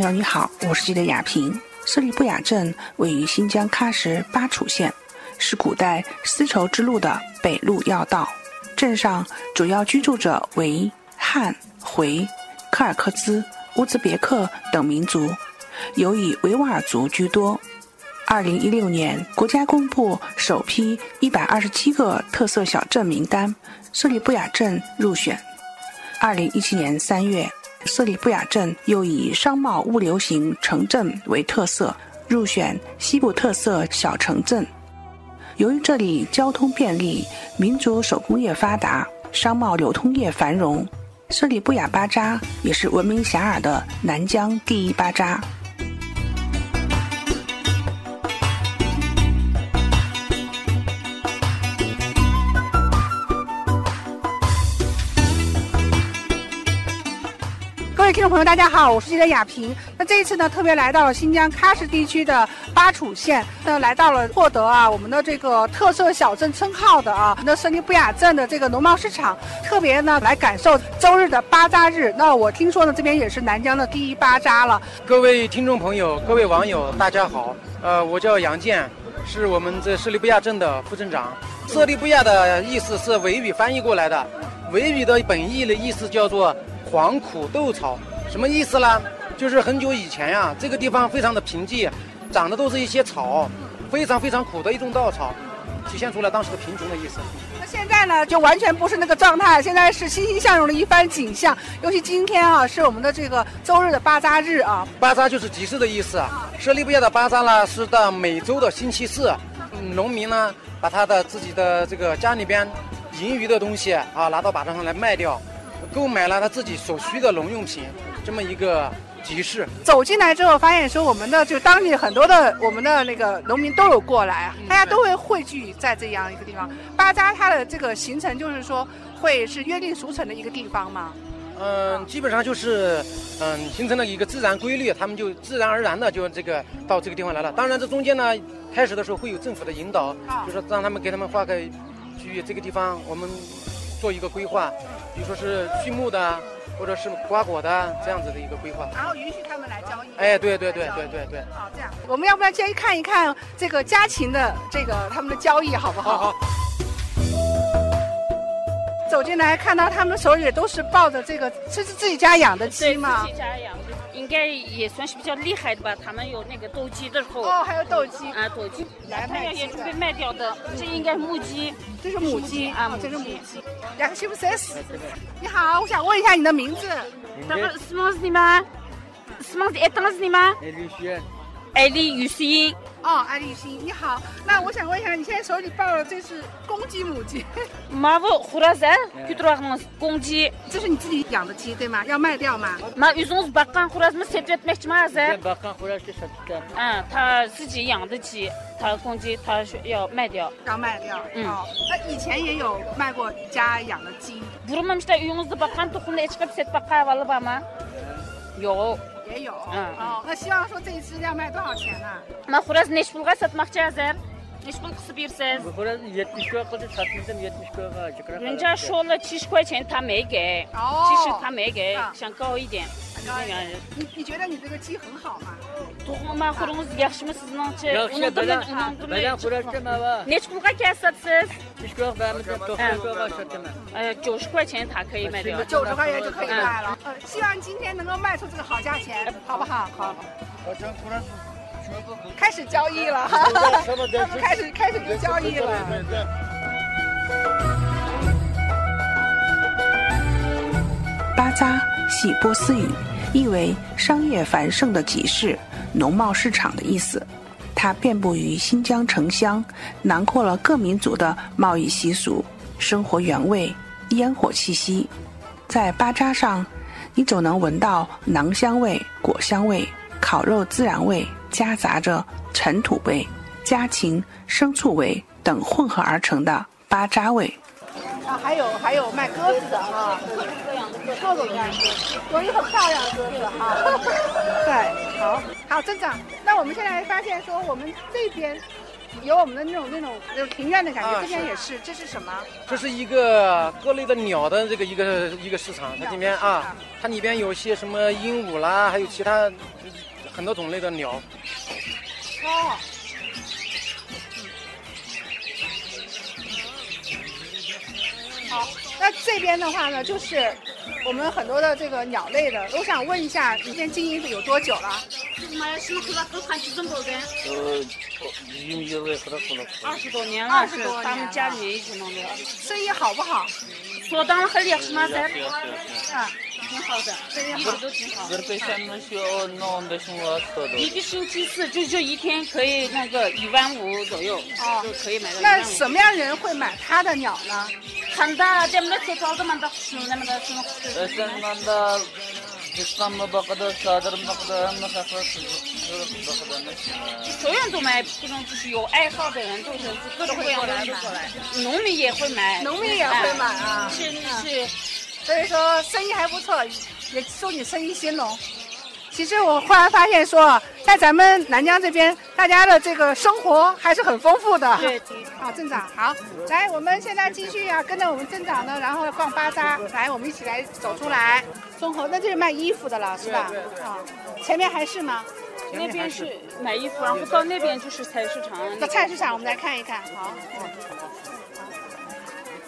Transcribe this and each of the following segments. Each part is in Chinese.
朋友你好，我是记者雅萍。色里布雅镇位于新疆喀什巴楚县，是古代丝绸之路的北路要道。镇上主要居住者为汉、回、柯尔克孜、乌兹别克等民族，尤以维吾尔族居多。二零一六年，国家公布首批一百二十七个特色小镇名单，色里布雅镇入选。二零一七年三月，色里布雅镇又以商贸物流型城镇为特色，入选西部特色小城镇。由于这里交通便利，民族手工业发达，商贸流通业繁荣，色里布雅巴扎也是闻名遐迩的南疆第一巴扎。听众朋友，大家好，我是记者雅萍。那这一次呢，特别来到了新疆喀什地区的巴楚县，那来到了获得啊我们的这个特色小镇称号的啊，那色尼布雅镇的这个农贸市场，特别呢来感受周日的巴扎日。那我听说呢，这边也是南疆的第一巴扎了。各位听众朋友，各位网友，大家好。呃，我叫杨建，是我们这色里布亚镇的副镇长。色里布亚的意思是维语翻译过来的，维语的本意的意思叫做。黄苦豆草什么意思呢？就是很久以前呀，这个地方非常的贫瘠，长的都是一些草，非常非常苦的一种稻草，体现出了当时的贫穷的意思。那现在呢，就完全不是那个状态，现在是欣欣向荣的一番景象。尤其今天啊，是我们的这个周日的巴扎日啊。巴扎就是集市的意思啊。舍利布亚的巴扎呢，是到每周的星期四，农民呢把他的自己的这个家里边盈余的东西啊，拿到巴扎上来卖掉。购买了他自己所需的农用品，这么一个集市。走进来之后，发现说我们的就当地很多的我们的那个农民都有过来，大家都会汇聚在这样一个地方。巴扎它的这个行程就是说会是约定俗成的一个地方吗？嗯，基本上就是嗯形成了一个自然规律，他们就自然而然的就这个到这个地方来了。当然这中间呢，开始的时候会有政府的引导，就说让他们给他们划个区域，这个地方我们。做一个规划，比如说是畜牧的，或者是瓜果的这样子的一个规划，然后允许他们来交易。哎，对对对对对对。好，这样，我们要不要先看一看这个家禽的这个他们的交易，好不好？好。走进来看到他们手里都是抱着这个，这是自己家养的鸡吗？自己家养该也算是比较厉害的吧？他们有那个斗鸡的时候哦，还有斗鸡啊，斗鸡，来卖也准备卖掉的。这应该是母鸡，这是母鸡啊，这是母鸡。两个媳妇三十。你好，我想问一下你的名字。什么什么是你吗？什么是爱当是你吗？艾丽轩。艾丽雨欣。哦，艾丽欣，你好。那我想问一下，你现在手里抱的这是公鸡母鸡？马不胡拉山，最多那个公鸡。这是你自己养的鸡对吗？要卖掉吗？马有种是巴干胡拉什么三月卖起嘛噻？巴干胡拉是啥子？嗯，他自己养的鸡，他公鸡他要卖掉。要卖掉。嗯。那以前也有卖过家养的鸡。不是嘛？是在有种是巴干都胡来一个三巴干完了吧吗？有。也有，嗯，哦，那希望说这一只要卖多少钱呢？那后来是你说个什么价钱？你说是比谁？人家说了七十块钱，他没给，其实他没给，想高一点。你你觉得你这个鸡很好吗？多嘛，或者是养什么是能吃？我们都能，我们都能。你出个价啥子？哎，九十块钱它可以卖掉。九十块钱就可以卖了。呃，希望今天能够卖出这个好价钱，好不好？好。开始交易了，哈哈，开始开始就交易了。巴扎系波斯语，意为商业繁盛的集市、农贸市场的意思。它遍布于新疆城乡，囊括了各民族的贸易习俗、生活原味、烟火气息。在巴扎上，你总能闻到馕香味、果香味、烤肉孜然味。夹杂着尘土味、家禽、牲畜味等混合而成的巴扎味。啊，还有还有卖鸽子的啊，各种各样的各种各样的鸽子，有一很漂亮的鸽子哈。对，好，好，镇长，那我们现在发现说，我们这边有我们的那种那种那种庭院的感觉，啊这边也是，这是什么？这是一个各类的鸟的这个一个一个市场，它里面鸟的市场啊，它里边有些什么鹦鹉啦，还有其他很多种类的鸟。哦。好，那这边的话呢，就是我们很多的这个鸟类的。我想问一下，你先经营有多久了？呃。二十多年了，20是多年他们家里面一直弄的。生意好不好？说当很厉害是吗？噻，啊，挺好的，一直都挺好。一.个星期四，就就一天可以那个一万五左右，哦就可以买到一那。什么样人会买他的鸟呢？看到咱们的车找的嘛的，那么的什么？Beşen manda İstanbul bakıda sadır bakıda hem kafa bakıda ne? 所有人都买，这种就是有爱好的人都是各种各样的人都过来，农民也会买，农民也会买啊是是。所以说生意还不错，也祝你生意兴隆。其实我忽然发现说，在咱们南疆这边，大家的这个生活还是很丰富的。对，啊，镇长好，来，我们现在继续啊，跟着我们镇长呢，然后逛巴扎，来，我们一起来走出来。综合，那就是卖衣服的了，是吧？啊，前面还是吗？那边是买衣服，然后到那边就是菜市场。到菜市场我们来看一看，好。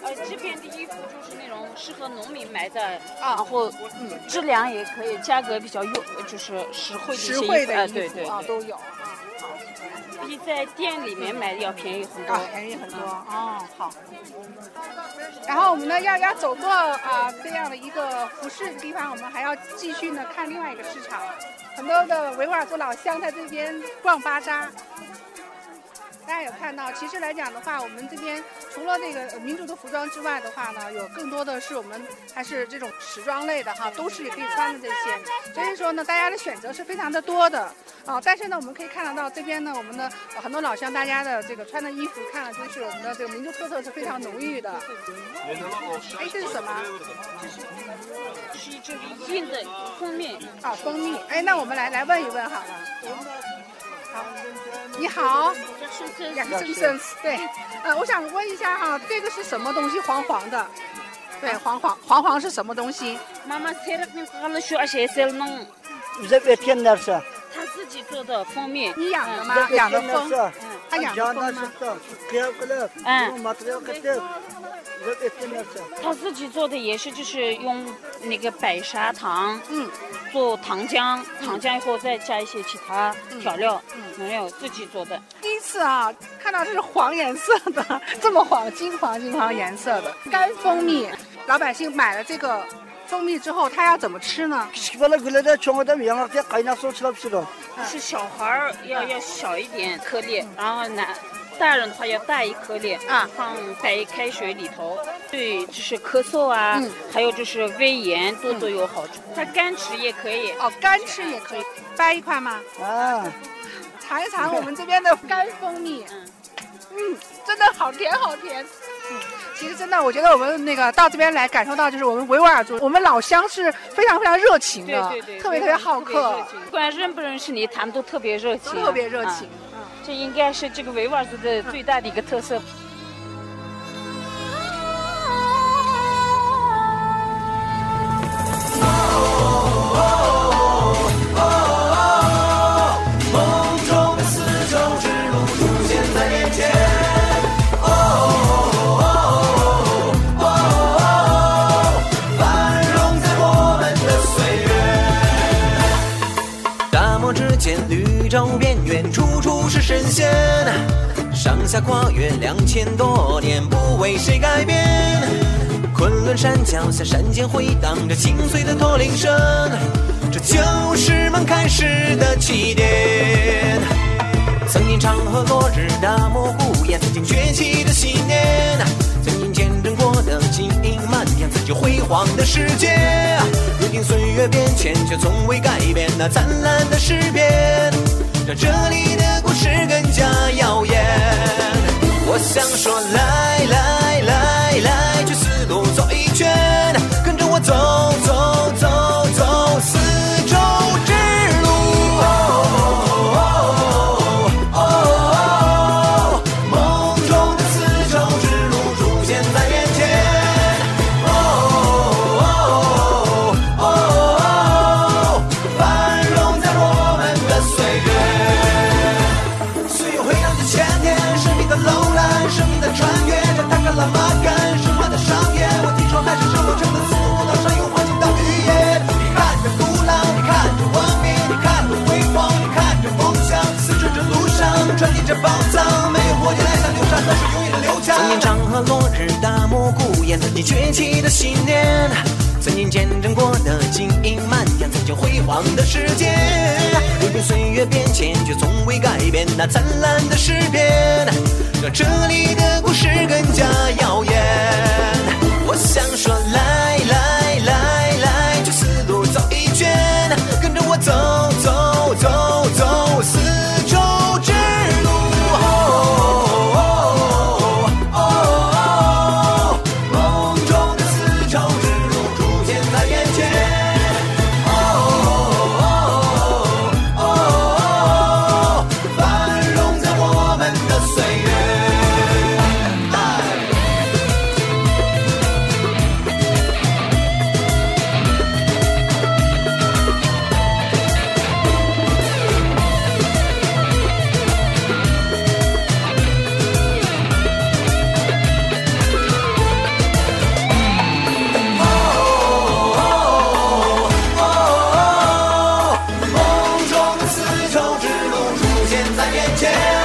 呃，这边的衣服就是那种适合农民买的，啊然后嗯，质量也可以，价格比较优，就是实惠的实惠的衣服对对都有啊，比在店里面买的要便宜很多。啊，便宜很多哦，好。然后我们呢要要走过啊、这样的一个服饰的地方，我们还要继续呢看另外一个市场，很多的维吾尔族老乡在这边逛巴扎。大家有看到，其实来讲的话，我们这边除了那个呃民族的服装之外的话呢，有更多的是我们还是这种时装类的哈，都是也可以穿的这些。所以说呢，大家的选择是非常的多的啊。但是呢，我们可以看得到这边呢，我们的、呃很多老乡大家的这个穿的衣服，看了就是我们的这个民族特色是非常浓郁的。哎，这是什么？是这里印的蜂蜜，啊，蜂蜜。哎，那我们来来问一问好了。好，你好，两个生生对，呃，我想问一下哈，这个是什么东西？黄黄的，对，黄黄黄黄是什么东西？妈妈塞了那个了学而且塞了弄，bize üretken narsa. 他自己做的蜂蜜。你养的嗯吗？养的蜂，narsa. 他自己做的也是，就是用那个白砂糖嗯，做糖浆，糖浆以后再加一些其他调料，嗯没有自己做的。第一次啊，看到这是黄颜色的，这么黄，金黄金黄颜色的干蜂蜜。老百姓买了这个蜂蜜之后，他要怎么吃呢.是小孩儿要要小一点颗粒，然后男大人的话要大一颗粒啊放在开水里头，对，就是咳嗽啊，嗯还有就是胃炎都都有好处。它干吃也可以，哦，干吃也可以，掰一块吗？Ha. 尝一尝我们这边的干蜂蜜，嗯，嗯，真的好甜好甜。嗯，其实真的，我觉得我们那个到这边来感受到，就是我们维吾尔族，我们老乡是非常非常热情的，对对对，特别特别好客。不管认不认识你，他们都特别热情，特别热情。这应该是这个维吾尔族的最大的一个特色。大下跨越两千多年，不为谁改变。昆仑山脚下，山间回荡着清脆的驼铃声，这就是梦开始的起点。曾因长河落日，大漠孤烟，曾经崛起的信念，曾因见证过的金银满天，曾经辉煌的世界。如今岁月变迁，却从未改变那灿烂的诗篇，让这里的故事更加耀眼。想说，了长河落日，大漠孤烟，你崛起的信念，曾经见证过的记忆，漫天曾经辉煌的世界，如今岁月变迁，却从未改变那灿烂的诗篇。让这里的故事更加耀眼，我想说。zajęcie.